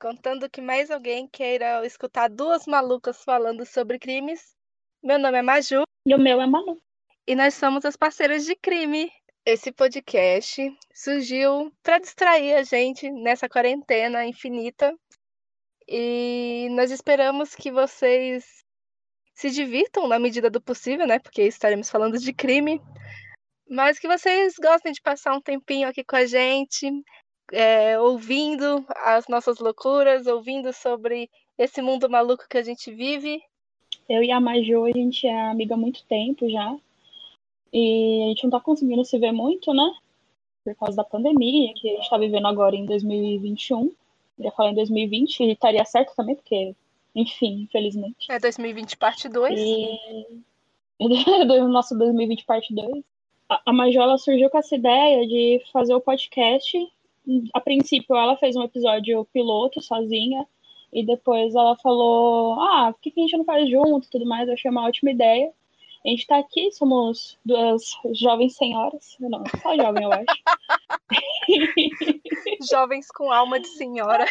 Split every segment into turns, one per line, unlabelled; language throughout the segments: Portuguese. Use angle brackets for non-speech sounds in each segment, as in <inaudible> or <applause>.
contando que mais alguém queira escutar duas malucas falando sobre crimes. Meu nome é Maju.
E o meu é Manu.
E nós somos as parceiras de crime. Esse podcast surgiu para distrair a gente nessa quarentena infinita. E nós esperamos que vocês se divirtam na medida do possível, né? Porque estaremos falando de crime. Mas que vocês gostem de passar um tempinho aqui com a gente, é, ouvindo as nossas loucuras, ouvindo sobre esse mundo maluco que a gente vive.
Eu e a Maju, a gente é amiga há muito tempo já. E a gente não tá conseguindo se ver muito, né? Por causa da pandemia que a gente tá vivendo agora em 2021. Eu ia falar em 2020, e estaria certo também, porque, enfim, infelizmente.
É 2020 parte 2.
E... <laughs> do nosso 2020 parte 2. A, a Maju, ela surgiu com essa ideia de fazer o podcast a princípio ela fez um episódio piloto sozinha e depois ela falou, ah, por que a gente não faz junto e tudo mais? Eu achei uma ótima ideia. A gente tá aqui, somos duas jovens senhoras. Não, só jovem, eu acho. <laughs>
jovens com alma de senhora.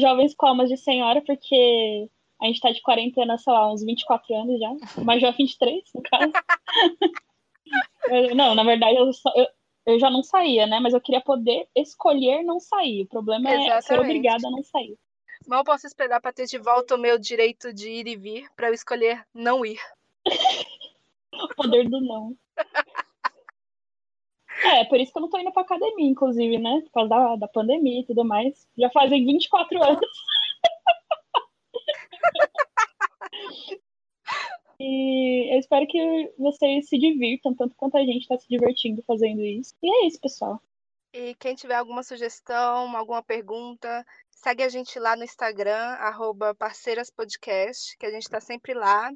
Jovens com alma de senhora, porque a gente tá de quarentena, sei lá, uns 24 anos já. Mas já 23, no caso. <laughs> não, na verdade, eu, só, eu, eu já não saía, né? Mas eu queria poder escolher não sair. O problema Exatamente. é ser obrigada a não sair.
Mal posso esperar para ter de volta o meu direito de ir e vir para eu escolher não ir. <laughs>
o poder do não. É, por isso que eu não tô indo pra academia, inclusive, né? Por causa da, da pandemia e tudo mais. Já fazem 24 anos. E eu espero que vocês se divirtam, tanto quanto a gente está se divertindo fazendo isso. E é isso, pessoal.
E quem tiver alguma sugestão, alguma pergunta, segue a gente lá no Instagram, parceiraspodcast, que a gente está sempre lá.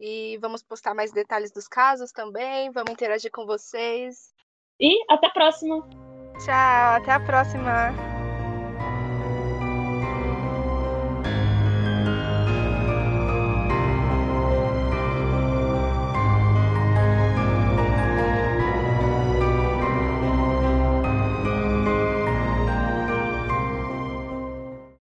E vamos postar mais detalhes dos casos também, vamos interagir com vocês.
E até a próxima!
Tchau, até a próxima!